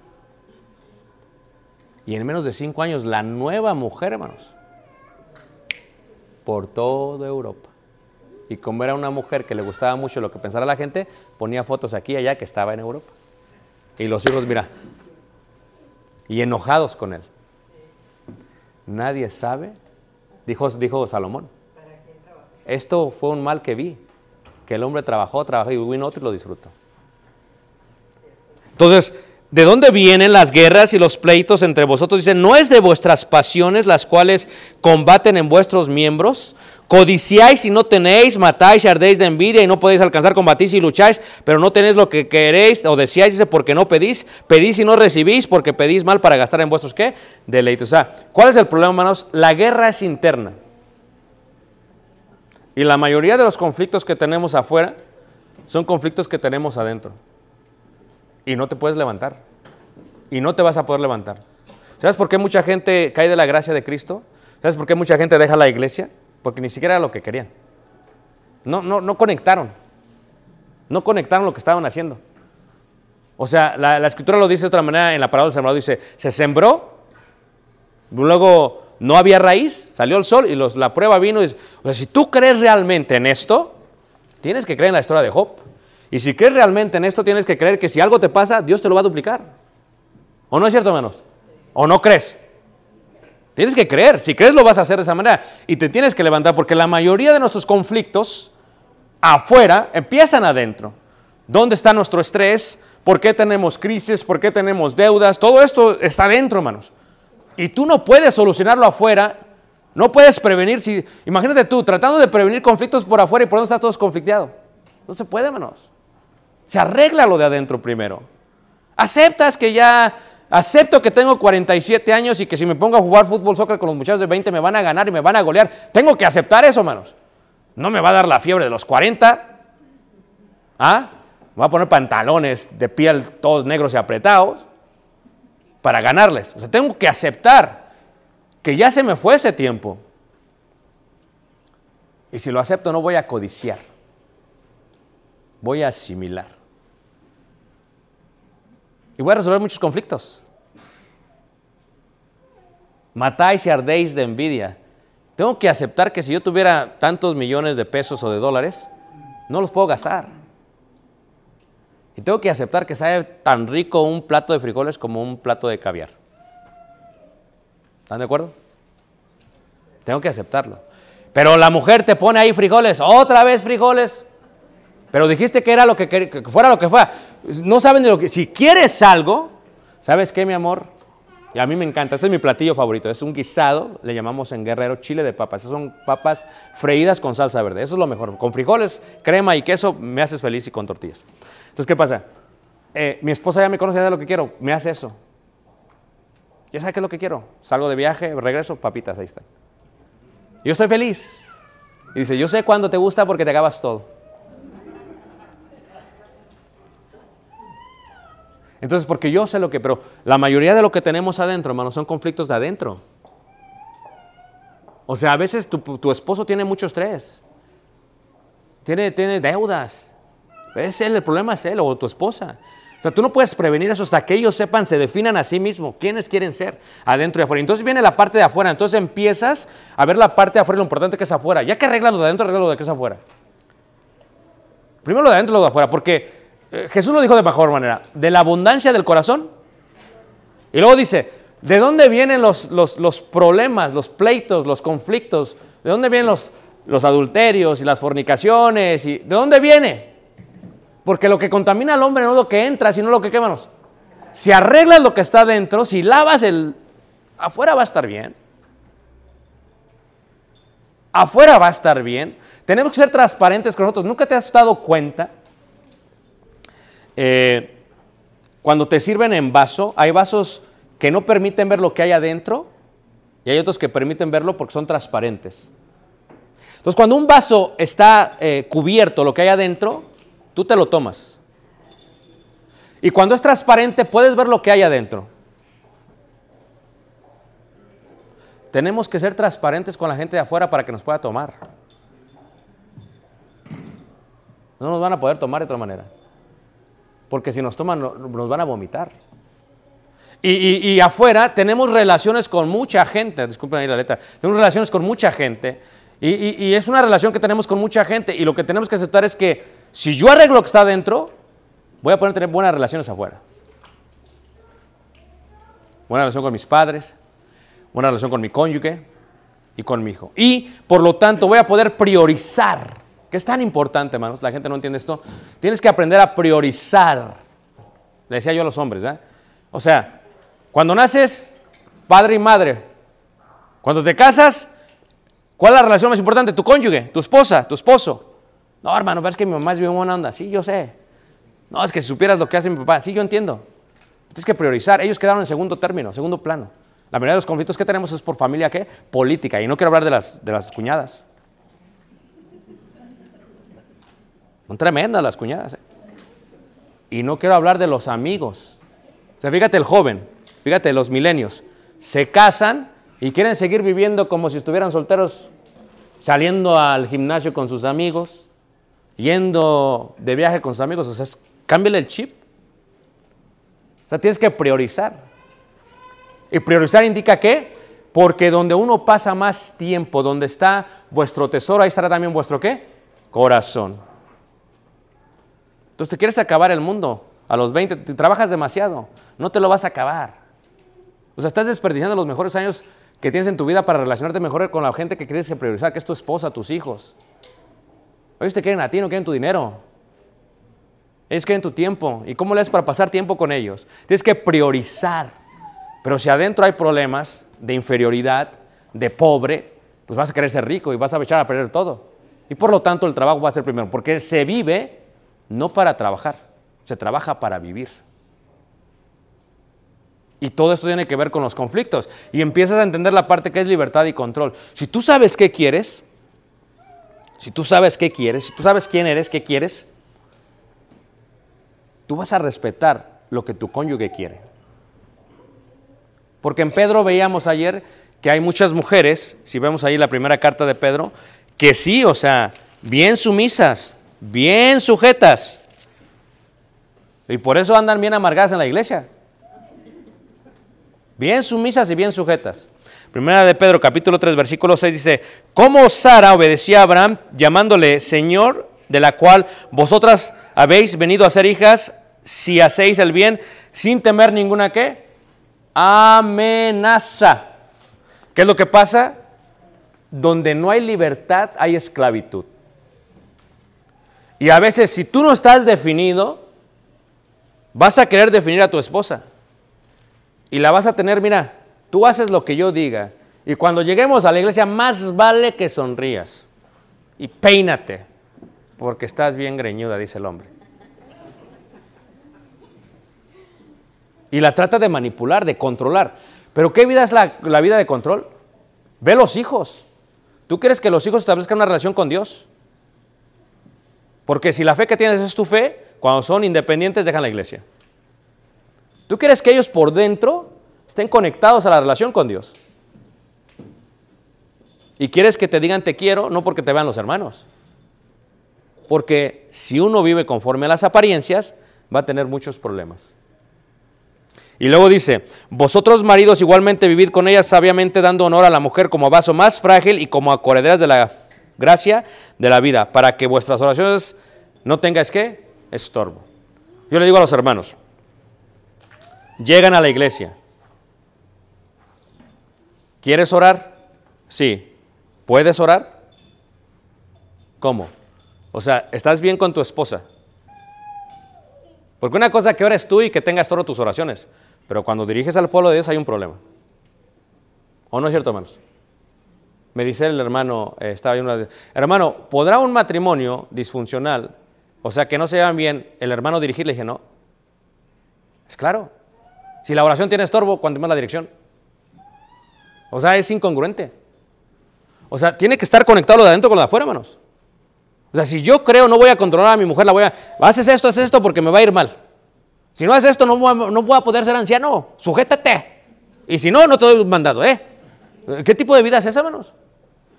Y en menos de cinco años, la nueva mujer, hermanos, por toda Europa. Y como era una mujer que le gustaba mucho lo que pensara la gente, ponía fotos aquí y allá que estaba en Europa. Y los hijos, mira, y enojados con él. Nadie sabe, dijo, dijo Salomón. Esto fue un mal que vi, que el hombre trabajó, trabajó y vino otro y lo disfrutó. Entonces, ¿de dónde vienen las guerras y los pleitos entre vosotros? Dice, ¿no es de vuestras pasiones las cuales combaten en vuestros miembros? Codiciáis y no tenéis, matáis y ardéis de envidia y no podéis alcanzar, combatís y lucháis, pero no tenéis lo que queréis o deseáis, dice, porque no pedís, pedís y no recibís, porque pedís mal para gastar en vuestros, ¿qué? Deleites. O sea, ¿cuál es el problema, hermanos? La guerra es interna. Y la mayoría de los conflictos que tenemos afuera son conflictos que tenemos adentro y no te puedes levantar. Y no te vas a poder levantar. ¿Sabes por qué mucha gente cae de la gracia de Cristo? ¿Sabes por qué mucha gente deja la iglesia? Porque ni siquiera era lo que querían. No, no, no conectaron. No conectaron lo que estaban haciendo. O sea, la, la escritura lo dice de otra manera en la parábola del sembrador. Dice, se sembró, luego no había raíz, salió el sol y la prueba vino. Y, o sea, si tú crees realmente en esto, tienes que creer en la historia de Job. Y si crees realmente en esto, tienes que creer que si algo te pasa, Dios te lo va a duplicar. ¿O no es cierto, hermanos? ¿O no crees? Tienes que creer. Si crees, lo vas a hacer de esa manera. Y te tienes que levantar, porque la mayoría de nuestros conflictos afuera empiezan adentro. ¿Dónde está nuestro estrés? ¿Por qué tenemos crisis? ¿Por qué tenemos deudas? Todo esto está adentro, hermanos. Y tú no puedes solucionarlo afuera. No puedes prevenir. Imagínate tú tratando de prevenir conflictos por afuera y por dónde está todo conflicteado. No se puede, hermanos. Se arregla lo de adentro primero. Aceptas que ya, acepto que tengo 47 años y que si me pongo a jugar fútbol, soccer con los muchachos de 20 me van a ganar y me van a golear. Tengo que aceptar eso, hermanos. No me va a dar la fiebre de los 40. ¿Ah? Me voy a poner pantalones de piel todos negros y apretados para ganarles. O sea, tengo que aceptar que ya se me fue ese tiempo. Y si lo acepto, no voy a codiciar. Voy a asimilar. Y voy a resolver muchos conflictos. Matáis y ardéis de envidia. Tengo que aceptar que si yo tuviera tantos millones de pesos o de dólares, no los puedo gastar. Y tengo que aceptar que sabe tan rico un plato de frijoles como un plato de caviar. ¿Están de acuerdo? Tengo que aceptarlo. Pero la mujer te pone ahí frijoles, otra vez frijoles. Pero dijiste que era lo que, quer- que fuera lo que fuera. No saben de lo que. Si quieres algo, ¿sabes qué, mi amor? Y a mí me encanta. Este es mi platillo favorito. Es un guisado, le llamamos en Guerrero chile de papas. Esas son papas freídas con salsa verde. Eso es lo mejor. Con frijoles, crema y queso me haces feliz y con tortillas. Entonces, ¿qué pasa? Eh, mi esposa ya me conoce ya lo que quiero. Me hace eso. Ya sabe qué es lo que quiero. Salgo de viaje, regreso, papitas, ahí están. Yo estoy feliz. Y dice, yo sé cuándo te gusta porque te acabas todo. Entonces, porque yo sé lo que, pero la mayoría de lo que tenemos adentro, hermano, son conflictos de adentro. O sea, a veces tu, tu esposo tiene mucho estrés. Tiene, tiene deudas. Es él, el problema es él o tu esposa. O sea, tú no puedes prevenir eso hasta que ellos sepan, se definan a sí mismos, quiénes quieren ser, adentro y afuera. Entonces viene la parte de afuera, entonces empiezas a ver la parte de afuera y lo importante que es afuera. Ya que arreglas lo de adentro, arregla lo de que es afuera. Primero lo de adentro y lo de afuera, porque eh, Jesús lo dijo de mejor manera, de la abundancia del corazón. Y luego dice, ¿de dónde vienen los, los- los problemas, los pleitos, los conflictos? ¿De dónde vienen los, los adulterios y las fornicaciones? Y, ¿De dónde viene? Porque lo que contamina al hombre no es lo que entra, sino lo que quémanos. Si arreglas lo que está dentro, si lavas el... afuera va a estar bien. Afuera va a estar bien. Tenemos que ser transparentes con nosotros. ¿Nunca te has dado cuenta? Eh, cuando te sirven en vaso, hay vasos que no permiten ver lo que hay adentro y hay otros que permiten verlo porque son transparentes. Entonces, cuando un vaso está eh, cubierto, lo que hay adentro, tú te lo tomas. Y cuando es transparente, puedes ver lo que hay adentro. Tenemos que ser transparentes con la gente de afuera para que nos pueda tomar. No nos van a poder tomar de otra manera. Porque si nos toman, no- nos van a vomitar. Y, afuera tenemos relaciones con mucha gente, disculpen ahí la letra, tenemos relaciones con mucha gente. Y, y- es una relación que tenemos con mucha gente. Y lo que tenemos que aceptar es que si yo arreglo lo que está adentro, voy a poder tener buenas relaciones afuera. Buena relación con mis padres, buena relación con mi cónyuge y con mi hijo. Y por lo tanto voy a poder priorizar, es tan importante, hermanos, la gente no entiende esto. Tienes que aprender a priorizar. Le decía yo a los hombres, ¿eh? O sea, cuando naces, padre y madre. Cuando te casas, ¿cuál es la relación más importante? Tu cónyuge, tu esposa, tu esposo. No, hermano, pero es que mi mamá es bien buena onda. Sí, yo sé. No, es que si supieras lo que hace mi papá. Sí, yo entiendo. Tienes que priorizar. Ellos quedaron en segundo término, segundo plano. La mayoría de los conflictos que tenemos es por familia, ¿qué? Política. Y no quiero hablar de las, de las cuñadas. Son tremendas las cuñadas. ¿eh? Y no quiero hablar de los amigos. O sea, fíjate el joven, fíjate los milenios. Se casan y quieren seguir viviendo como si estuvieran solteros, saliendo al gimnasio con sus amigos, yendo de viaje con sus amigos. O sea, cámbiale el chip. O sea, tienes que priorizar. Y priorizar indica qué? Porque donde uno pasa más tiempo, donde está vuestro tesoro, ahí estará también vuestro qué? Corazón. Entonces te quieres acabar el mundo a los 20, te trabajas demasiado, no te lo vas a acabar. O sea, estás desperdiciando los mejores años que tienes en tu vida para relacionarte mejor con la gente que tienes que priorizar, que es tu esposa, tus hijos. Ellos te quieren a ti, no quieren tu dinero. Ellos quieren tu tiempo. ¿Y cómo le para pasar tiempo con ellos? Tienes que priorizar. Pero si adentro hay problemas de inferioridad, de pobre, pues vas a querer ser rico y vas a echar a perder todo. Y por lo tanto el trabajo va a ser primero, porque se vive no para trabajar, se trabaja para vivir. Y todo esto tiene que ver con los conflictos. Y empiezas a entender la parte que es libertad y control. Si tú sabes qué quieres, si tú sabes qué quieres, si tú sabes quién eres, qué quieres, tú vas a respetar lo que tu cónyuge quiere. Porque en Pedro veíamos ayer que hay muchas mujeres, si vemos ahí la primera carta de Pedro, que sí, o sea, bien sumisas, bien sujetas. Y por eso andan bien amargadas en la iglesia. Bien sumisas y bien sujetas. Primera de Pedro, capítulo 3, versículo 6 dice, ¿cómo Sara obedecía a Abraham llamándole Señor, de la cual vosotras habéis venido a ser hijas, si hacéis el bien, sin temer ninguna qué? Amenaza. ¿Qué es lo que pasa? Donde no hay libertad, hay esclavitud. Y a veces si tú no estás definido, vas a querer definir a tu esposa. Y la vas a tener, mira, tú haces lo que yo diga. Y cuando lleguemos a la iglesia, más vale que sonrías. Y peínate, porque estás bien greñuda, dice el hombre. Y la trata de manipular, de controlar. Pero ¿qué vida es la, la vida de control? Ve los hijos. ¿Tú quieres que los hijos establezcan una relación con Dios? Porque si la fe que tienes es tu fe, cuando son independientes dejan la iglesia. ¿Tú quieres que ellos por dentro estén conectados a la relación con Dios? Y quieres que te digan te quiero, no porque te vean los hermanos. Porque si uno vive conforme a las apariencias, va a tener muchos problemas. Y luego dice, vosotros maridos igualmente vivid con ellas sabiamente dando honor a la mujer como vaso más frágil y como acorrederas de la gracia de la vida, para que vuestras oraciones no tengáis qué? Estorbo. Yo le digo a los hermanos, llegan a la iglesia. ¿Quieres orar? Sí. ¿Puedes orar? ¿Cómo? O sea, ¿estás bien con tu esposa? Porque una cosa que ores tú y que tengas todo tus oraciones, pero cuando diriges al pueblo de Dios hay un problema. ¿O no es cierto, hermanos? Me dice el hermano, eh, estaba una, hermano, ¿podrá un matrimonio disfuncional, o sea, que no se llevan bien, el hermano dirigir? Le dije, no. Es claro. Si la oración tiene estorbo, cuando más la dirección. O sea, es incongruente. O sea, tiene que estar conectado lo de adentro con lo de afuera, hermanos. O sea, si yo creo no voy a controlar a mi mujer, la voy a... Haces esto, haces esto porque me va a ir mal. Si no haces esto, no voy, a, no poder ser anciano. Sujétate. Y si no, no te doy un mandado, ¿eh? ¿Qué tipo de vida es esa, hermanos?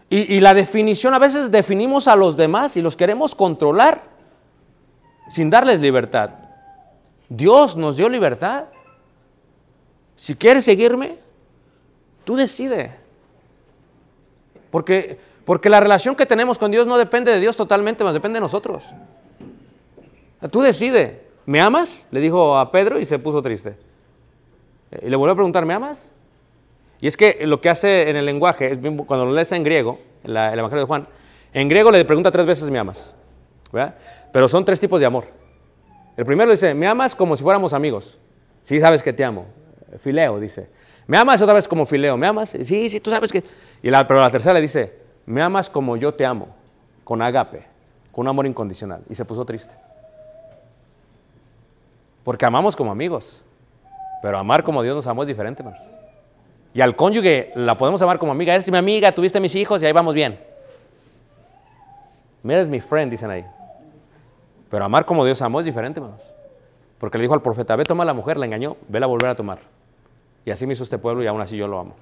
Y, la definición, a veces definimos a los demás y los queremos controlar sin darles libertad. Dios nos dio libertad. Si quieres seguirme, tú decide. Porque, porque la relación que tenemos con Dios no depende de Dios totalmente, más depende de nosotros. Tú decide. ¿Me amas? Le dijo a Pedro y se puso triste. Y le volvió a preguntar, ¿me amas? Y es que lo que hace en el lenguaje, cuando lo lees en griego, el Evangelio de Juan, en griego le pregunta tres veces, ¿me amas? ¿verdad? Pero son tres tipos de amor. El primero dice, ¿me amas como si fuéramos amigos? Sí, sabes que te amo. Fileo dice. ¿Me amas otra vez como fileo? ¿Me amas? Sí, sí, tú sabes que... Pero la tercera le dice, me amas como yo te amo, con agape, con un amor incondicional. Y se puso triste. Porque amamos como amigos. Pero amar como Dios nos amó es diferente, hermanos. Y al cónyuge la podemos amar como amiga. Eres mi amiga, tuviste mis hijos y ahí vamos bien. Mira, es mi friend, dicen ahí. Pero amar como Dios amó es diferente, hermanos. Porque le dijo al profeta, ve, toma a la mujer, la engañó, vela a volver a tomar. Y así me hizo este pueblo y aún así yo lo amo.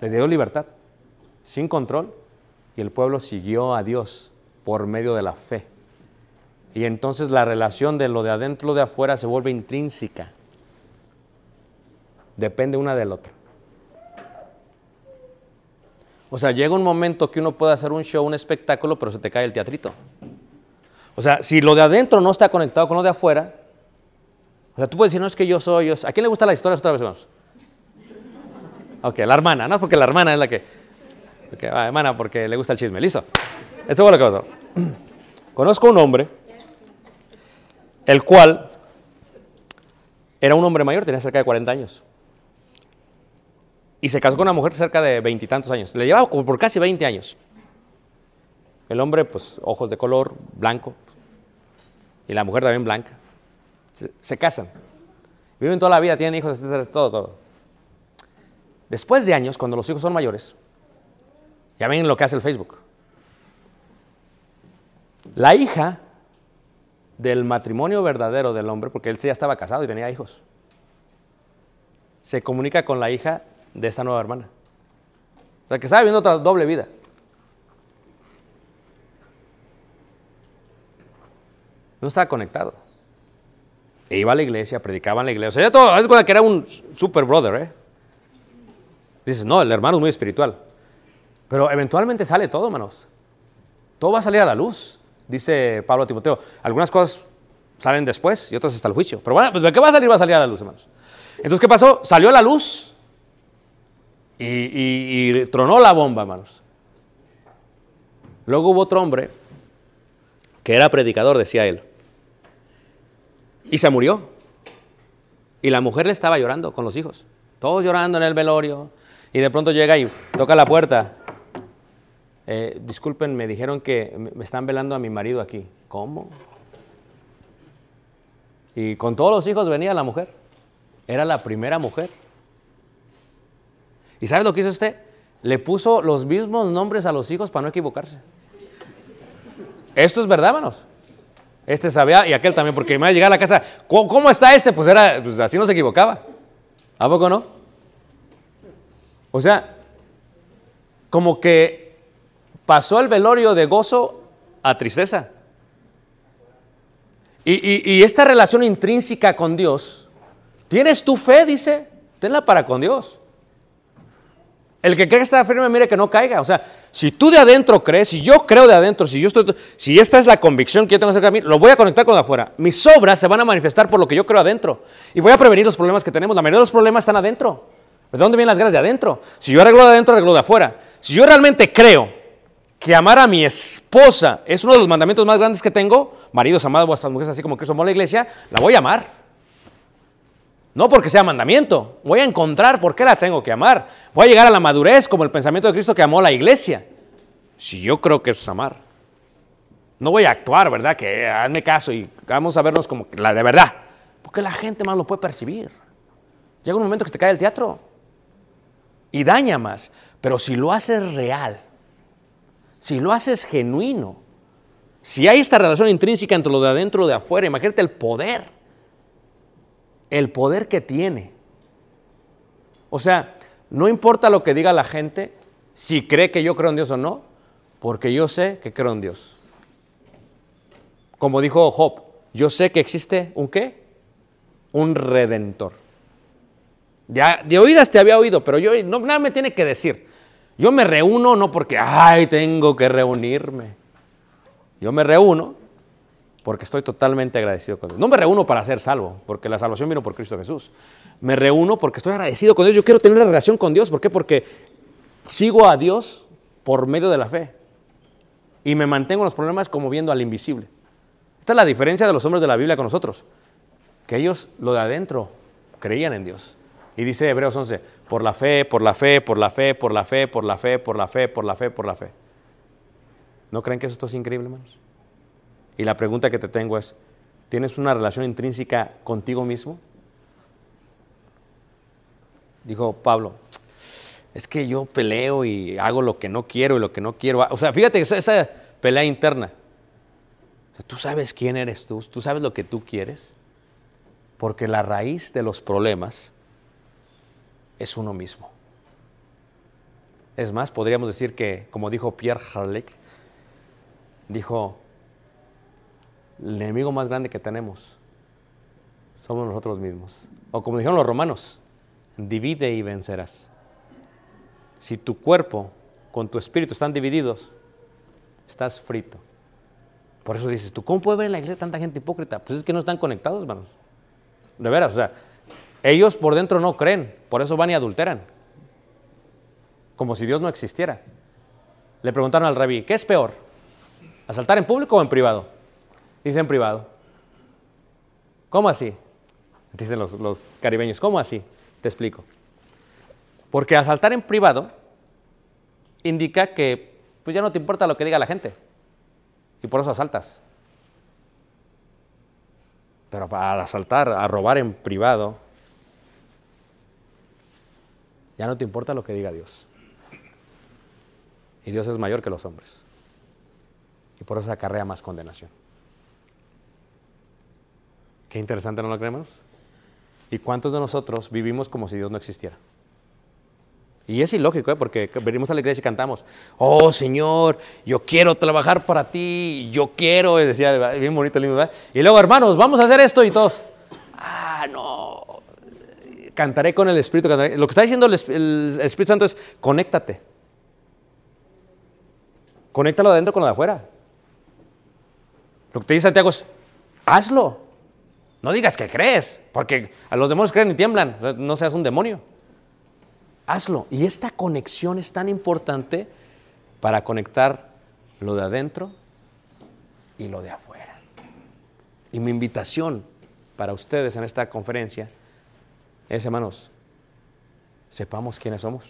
Le dio libertad, sin control, y el pueblo siguió a Dios por medio de la fe. Y entonces la relación de lo de adentro y lo de afuera se vuelve intrínseca. Depende una del otro. O sea, llega un momento que uno puede hacer un show, un espectáculo, pero se te cae el teatrito. O sea, si lo de adentro no está conectado con lo de afuera, o sea, tú puedes decir, no es que yo soy, yo. ¿A quién le gustan las historias otra vez, hermanos? Ok, la hermana, no porque la hermana es la que... Okay, va, hermana, porque le gusta el chisme, listo. Esto fue lo que pasó. Conozco un hombre, el cual era un hombre mayor, tenía cerca de 40 años. Y se casó con una mujer cerca de veintitantos años. Le llevaba como por casi 20 años. El hombre, pues, ojos de color, blanco. Y la mujer también blanca. Se, se casan. Viven toda la vida, tienen hijos, etcétera, todo, todo. Después de años, cuando los hijos son mayores, ya ven lo que hace el Facebook. La hija del matrimonio verdadero del hombre, porque él sí ya estaba casado y tenía hijos, se comunica con la hija de esta nueva hermana. O sea, que estaba viviendo otra doble vida. No estaba conectado. E iba a la iglesia, predicaba en la iglesia. O sea, ya todo, es como que era un super brother, ¿eh? Dices, no, el hermano es muy espiritual. Pero eventualmente sale todo, hermanos. Todo va a salir a la luz, dice Pablo a Timoteo. Algunas cosas salen después y otras hasta el juicio. Pero bueno, pues ¿de qué va a salir? Va a salir a la luz, hermanos. Entonces, ¿qué pasó? Salió a la luz y, tronó la bomba, hermanos. Luego hubo otro hombre que era predicador, decía él. Y se murió. Y la mujer le estaba llorando con los hijos. Todos llorando en el velorio. Y de pronto llega y toca la puerta. Eh, disculpen, me dijeron que me están velando a mi marido aquí. ¿Cómo? Y con todos los hijos venía la mujer. Era la primera mujer. ¿Y sabes lo que hizo usted? Le puso los mismos nombres a los hijos para no equivocarse. Esto es verdad, hermanos. Este sabía y aquel también, porque me iba a llegar a la casa. ¿Cómo, está este? Pues era, pues así no se equivocaba. ¿A poco no? O sea, como que pasó el velorio de gozo a tristeza. Y esta relación intrínseca con Dios, tienes tu fe, dice, tenla para con Dios. El que cree que está firme, mire que no caiga. O sea, si tú de adentro crees, si yo creo de adentro, si yo si esta es la convicción que yo tengo acerca de mí, lo voy a conectar con afuera. Mis obras se van a manifestar por lo que yo creo adentro. Y voy a prevenir los problemas que tenemos. La mayoría de los problemas están adentro. ¿De dónde vienen las ganas de adentro? Si yo arreglo de adentro, arreglo de afuera. Si yo realmente creo que amar a mi esposa es uno de los mandamientos más grandes que tengo, maridos amados vuestras mujeres así como Cristo amó a la iglesia, la voy a amar. No porque sea mandamiento, voy a encontrar por qué la tengo que amar. Voy a llegar a la madurez como el pensamiento de Cristo que amó la iglesia. Si yo creo que es amar. No voy a actuar, ¿verdad? Que eh, hazme caso y vamos a vernos como la de verdad. Porque la gente más lo puede percibir. Llega un momento que te cae el teatro y daña más. Pero si lo haces real, si lo haces genuino, si hay esta relación intrínseca entre lo de adentro y lo de afuera, imagínate el poder el poder que tiene. O sea, no importa lo que diga la gente, si cree que yo creo en Dios o no, porque yo sé que creo en Dios. Como dijo Job, yo sé que existe un qué? Un redentor. Ya de oídas te había oído, pero yo no nada me tiene que decir. Yo me reúno no porque ay, tengo que reunirme. Yo me reúno porque estoy totalmente agradecido con Dios. No me reúno para ser salvo, porque la salvación vino por Cristo Jesús. Me reúno porque estoy agradecido con Dios. Yo quiero tener una relación con Dios. ¿Por qué? Porque sigo a Dios por medio de la fe. Y me mantengo en los problemas como viendo al invisible. Esta es la diferencia de los hombres de la Biblia con nosotros. Que ellos, lo de adentro, creían en Dios. Y dice Hebreos 11, por la fe, por la fe, por la fe, por la fe, por la fe, por la fe, por la fe, por la fe. ¿No creen que esto es increíble, hermanos? Y la pregunta que te tengo es, ¿tienes una relación intrínseca contigo mismo? Dijo Pablo, es que yo peleo y hago lo que no quiero y lo que no quiero. O sea, fíjate, esa, esa pelea interna. Tú sabes quién eres tú, tú sabes lo que tú quieres, porque la raíz de los problemas es uno mismo. Es más, podríamos decir que, como dijo Pierre Harlech, dijo, el enemigo más grande que tenemos somos nosotros mismos. O como dijeron los romanos, divide y vencerás. Si tu cuerpo con tu espíritu están divididos, estás frito. Por eso dices, ¿tú cómo puede ver en la iglesia tanta gente hipócrita? Pues es que no están conectados, hermanos. De veras, o sea, ellos por dentro no creen, por eso van y adulteran. Como si Dios no existiera. Le preguntaron al rabí, ¿qué es peor? ¿Asaltar en público o en privado? Dice en privado. ¿Cómo así? Dicen los, los caribeños, ¿cómo así? Te explico. Porque asaltar en privado indica que pues ya no te importa lo que diga la gente. Y por eso asaltas. Pero para asaltar, a robar en privado, ya no te importa lo que diga Dios. Y Dios es mayor que los hombres. Y por eso acarrea más condenación. Qué interesante, ¿no lo creemos? ¿Y cuántos de nosotros vivimos como si Dios no existiera? Y es ilógico, ¿eh? porque venimos a la iglesia y cantamos, oh Señor, yo quiero trabajar para ti, yo quiero, y decía, bien bonito himno, ¿verdad? Y luego, hermanos, vamos a hacer esto y todos, ah, no, cantaré con el Espíritu. cantaré". Lo que está diciendo el, el Espíritu Santo es, conéctate. Conéctalo de adentro con lo de afuera. Lo que te dice Santiago es, hazlo. No digas que crees, porque a los demonios creen y tiemblan, no seas un demonio hazlo. Y esta conexión es tan importante para conectar lo de adentro y lo de afuera. Y mi invitación para ustedes en esta conferencia es, hermanos, sepamos quiénes somos.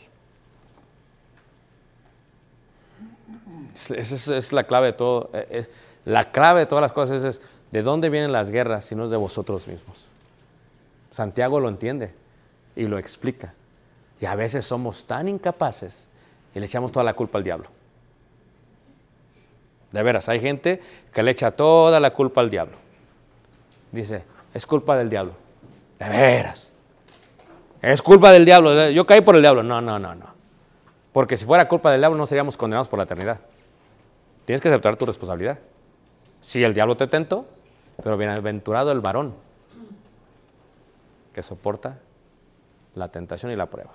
Es- Esa es, la clave de todo. es- la clave de todas las cosas es, de dónde vienen las guerras si no es de vosotros mismos. Santiago lo entiende y lo explica. Y a veces somos tan incapaces y le echamos toda la culpa al diablo. De veras, hay gente que le echa toda la culpa al diablo. Dice, es culpa del diablo. De veras. Es culpa del diablo. Yo caí por el diablo. No, no, no, no. Porque si fuera culpa del diablo no seríamos condenados por la eternidad. Tienes que aceptar tu responsabilidad. Si el diablo te tentó, pero bienaventurado el varón que soporta la tentación y la prueba.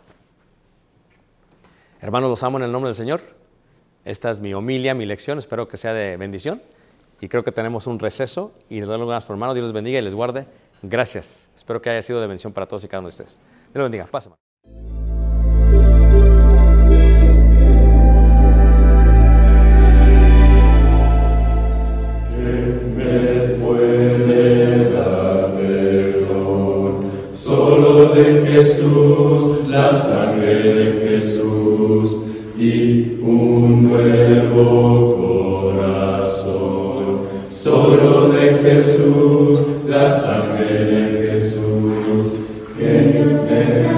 Hermanos, los amo en el nombre del Señor. Esta es mi homilia, mi lección. Espero que sea de bendición. Y creo que tenemos un receso. Y les doy lugar a nuestro hermano. Dios les bendiga y les guarde. Gracias. Espero que haya sido de bendición para todos y cada uno de ustedes. Dios les bendiga. Pasa. Que